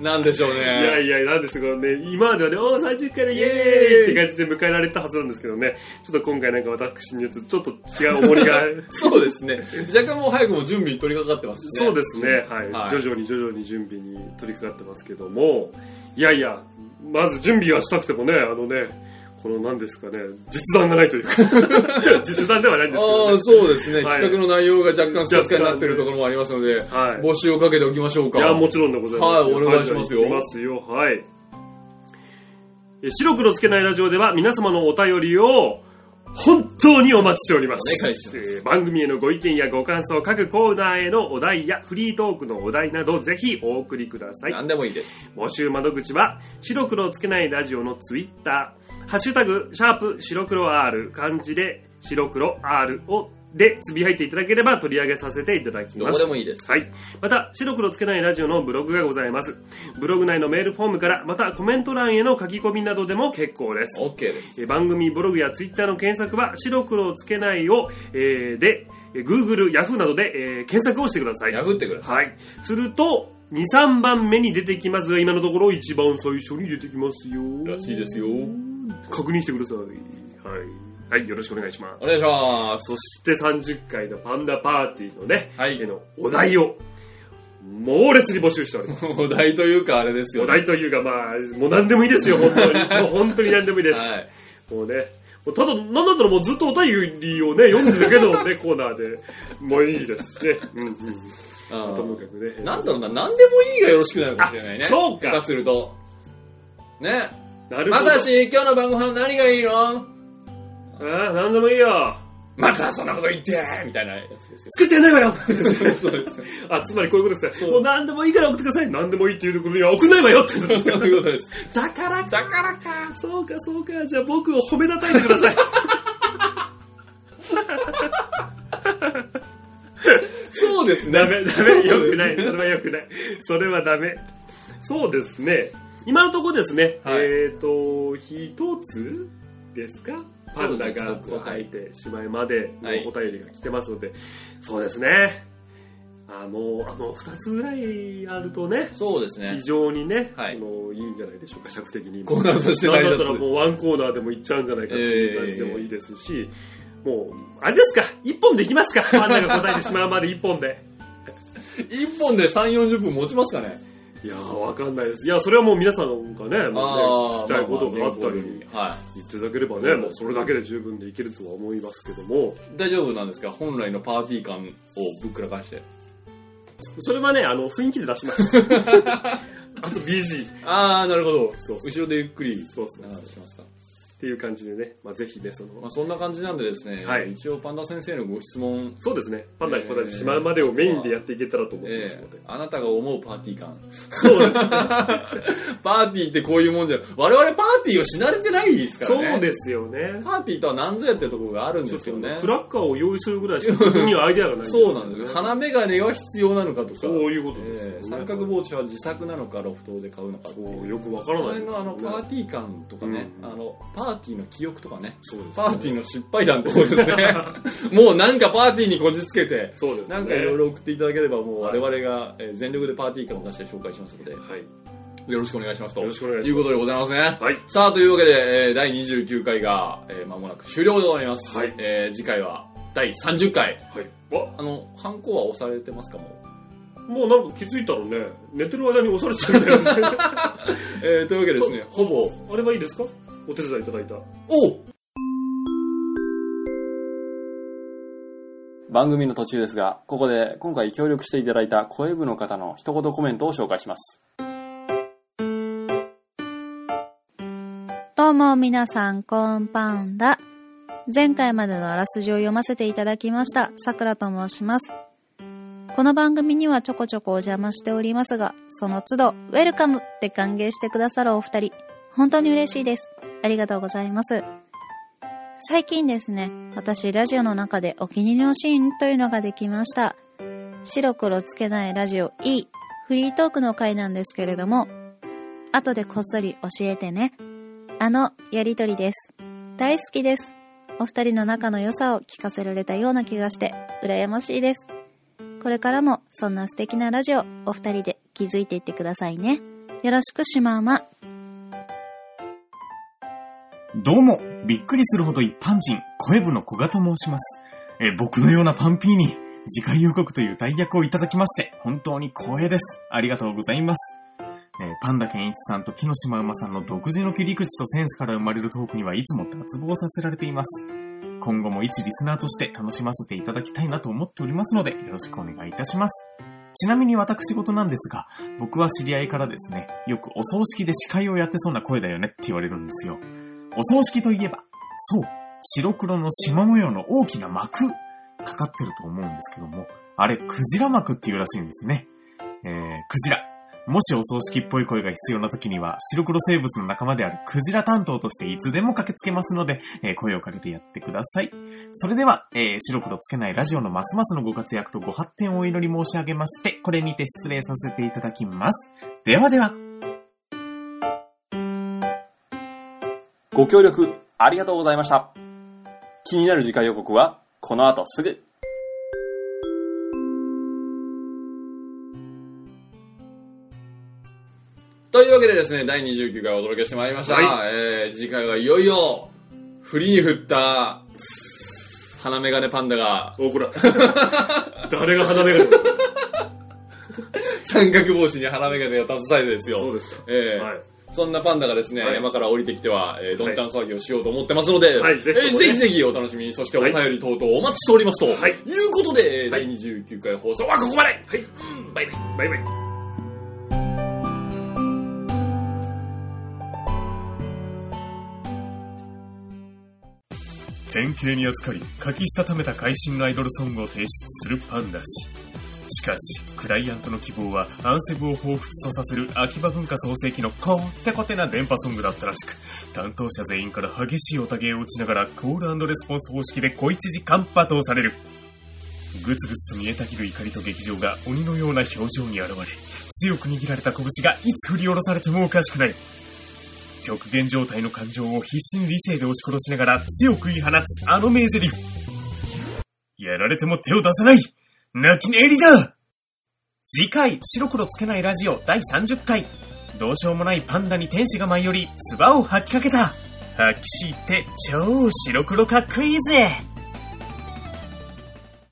なんでしょうね。いやいや、なんですけどね、今まではね、おー、30回でイエーイって感じで迎えられたはずなんですけどね、ちょっと今回なんか私にちょっと違う重りが、そうですね。若干もう早くも準備に取り掛かってますしね。そうですね、はい、はい徐々に徐々に準備に取り掛かってますけども、いやいや、まず準備はしたくてもね、あのね、この何ですかね、実弾がないというか、実弾ではないんですけど、ああ、ね、そうですね。はい企画の内容が若干スカスカになっているところもありますので、はい。募集をかけておきましょうか。いや、もちろんでございます。はいお願いしますよはいますよ。はい。え白黒つけないラジオでは皆様のお便りを本当にお待ちしております。お願いしますえー番組へのご意見やご感想、各コーナーへのお題やフリートークのお題などぜひお送りください。何でもいいです。募集窓口は白黒つけないラジオのツイッター、ハッシュタグ、シャープ白黒 R、漢字で白黒 R をでつぶやいていただければ取り上げさせていただきます。でもいいです。はい。また、白黒つけないラジオのブログがございます。ブログ内のメールフォームから、またコメント欄への書き込みなどでも結構です。OK です。えー番組ブログやツイッターの検索は、白黒つけないを、えーで、えー Google、Yahoo などで、えー検索をしてください。ってください。はい。すると、2、3番目に出てきますが、今のところ一番最初に出てきますよ。らしいですよ。確認してください。はい。はい、よろしくお願いします。お願いします。そして30回のパンダパーティーのね、はいへのお題を猛烈に募集しております。お題というかあれですよ、お題というか、まあ、もう何でもいいですよ、本当に。もう本当に何でもいいです。はい。もうね、もうただ、なんだったらもうずっとお便りをね、読んでるだけのね、コーナーで、もういいですしね。うんうん。あともかくね。ーなんだろうな、何でもいいがよろしくなるかもしれないね。あそうか下手すると。ね。なるほど。まさし、今日の晩ご飯何がいいの？ああ、何でもいいよ。またそんなこと言ってみたいなやつですよ。作ってやんないわよそうです。あ、つまりこういうことですね。もう何でもいいから送ってください。何でもいいっていうところには送んないわよってことですそういうことです。だからか。だからか。そうか、そうか。じゃあ僕を褒めたたいてください。そうですね。ダメ、ダメ、よくない。それはよくない。それはダメ。そうですね。今のところですね、はいえっ、と、一つですか？パンダが答えてしまいまでのはいお便りが来てますので、そうですね。あの、あの、二つぐらいあるとね、そうですね非。常にね、はいあのいいんじゃないでしょうか、尺的に。コーナーとして。だったらもうワンコーナーでもいっちゃうんじゃないかっていう感じでもいいですし、もう、あれですか、一本できますか、パンダが答えてしまうまで一本で。一本で3、40分持ちますかね？いやー、わかんないです。いや、それはもう皆さんがね、もうね聞きたいことがあったり、は言っていただければね、もうそれだけで十分でいけるとは思いますけども、い。大丈夫なんですか？本来のパーティー感をぶっくらかして。それはね、あの、雰囲気で出します。あと BG あー、なるほど。そう後ろでゆっくり。そうそうそうしますか。っていう感じでね、まあ、ぜひね、その、まあ、そんな感じなんでですね、はい一応パンダ先生のご質問、そうですね、パンダが答えてしまうまでをメインでやっていけたらと思いますえので。ーあなたが思うパーティー感。そうですね。パーティーってこういうもんじゃ、我々パーティーをし慣れてないですからね。そうですよね。パーティーとは何ぞやっていうところがあるんですよね。クラッカーを用意するぐらいしか 僕にはアイデアがないんですそうなんですよ。鼻眼鏡は必要なのかとか。そういうことですよねえー三角帽子は自作なのか、ロフトで買うのかそうよくわからないこの辺のあのパーティー感とかね、うんあのパーティーの記憶とかね、そうですねパーティーの失敗談ってことですね。もうなんかパーティーにこじつけて、そうですね。なんかいろいろ送っていただければ、もう我々がえー全力でパーティー感を出して紹介しますので、はい。よろしくお願いしますと。よろしくお願いしますいうことでございますね。はい。さあ、というわけで、えー第29回が、えー間もなく終了でございます。はいえー次回は第30回。はい。わ、あの、ハンコは押されてますかもう？もうなんか気づいたらね、寝てる間に押されてたみたいですね。えーというわけでですね、ほぼ、あれはいいですか？お手伝いいただいた。お番組の途中ですが、ここで今回協力していただいた声部の方の一言コメントを紹介します。どうも皆さん、こんばんだ。前回までのあらすじを読ませていただきました、さくらと申します。この番組にはちょこちょこお邪魔しておりますが、その都度、ウェルカムって歓迎してくださるお二人、本当に嬉しいです。ありがとうございます。最近ですね、私ラジオの中でお気に入りのシーンというのができました。白黒つけないラジオ E、フリートークの回なんですけれども、後でこっそり教えてね。あの、やりとりです。大好きです。お二人の仲の良さを聞かせられたような気がして、羨ましいです。これからも、そんな素敵なラジオ、お二人で気づいていってくださいね。よろしくしまうま。どうも、びっくりするほど一般人、声部の古賀と申します。え僕のようなパンピーに、次回予告という代役をいただきまして、本当に光栄です。ありがとうございます。えーパンダケンイチさんと木の島馬さんの独自の切り口とセンスから生まれるトークにはいつも脱帽させられています。今後も一リスナーとして楽しませていただきたいなと思っておりますので、よろしくお願いいたします。ちなみに私事なんですが、僕は知り合いからですね、よくお葬式で司会をやってそうな声だよねって言われるんですよ。お葬式といえば、そう、白黒の縞模様の大きな幕、かかってると思うんですけども、あれ、クジラ幕っていうらしいんですね。えー、クジラ。もしお葬式っぽい声が必要な時には、白黒生物の仲間であるクジラ担当としていつでも駆けつけますので、えー声をかけてやってください。それでは、えー白黒つけないラジオのますますのご活躍とご発展をお祈り申し上げまして、これにて失礼させていただきます。ではでは。ご協力ありがとうございました。気になる次回予告は、この後すぐ。というわけでですね、第29回お届けしてまいりました。はえー、次回はいよいよ、振りに振った、鼻メガネパンダが、お、こら。誰が鼻目が三角帽子に鼻メガネを携えてですよ。そうですか。えーはい。そんなパンダがですね、はい。山から降りてきては、えーどんちゃん騒ぎをしようと思ってますので、はいぜひね。えーぜひぜひお楽しみに、そしてお便り等々お待ちしておりますと、はい。いうことで、第29回放送はここまで。はい。うんバイバイ。バイバイ。典型に扱い、書きしたためた会心のアイドルソングを提出するパンダ氏。しかし、クライアントの希望は、アンセムを彷彿とさせる秋葉文化創世記のこってこてな電波ソングだったらしく、担当者全員から激しいおたげを打ちながら、コールレスポンス方式で小一時間罵倒される。ぐつぐつと見えたぎる怒りと劇場が鬼のような表情に現れ、強く握られた拳がいつ振り下ろされてもおかしくない。極限状態の感情を必死に理性で押し殺しながら強く言い放つあの名台詞。やられても手を出さない泣き寝入りだ次回、白黒つけないラジオ第30回。どうしようもないパンダに天使が舞い降り、唾を吐きかけた。吐きしって超白黒かっこいいぜ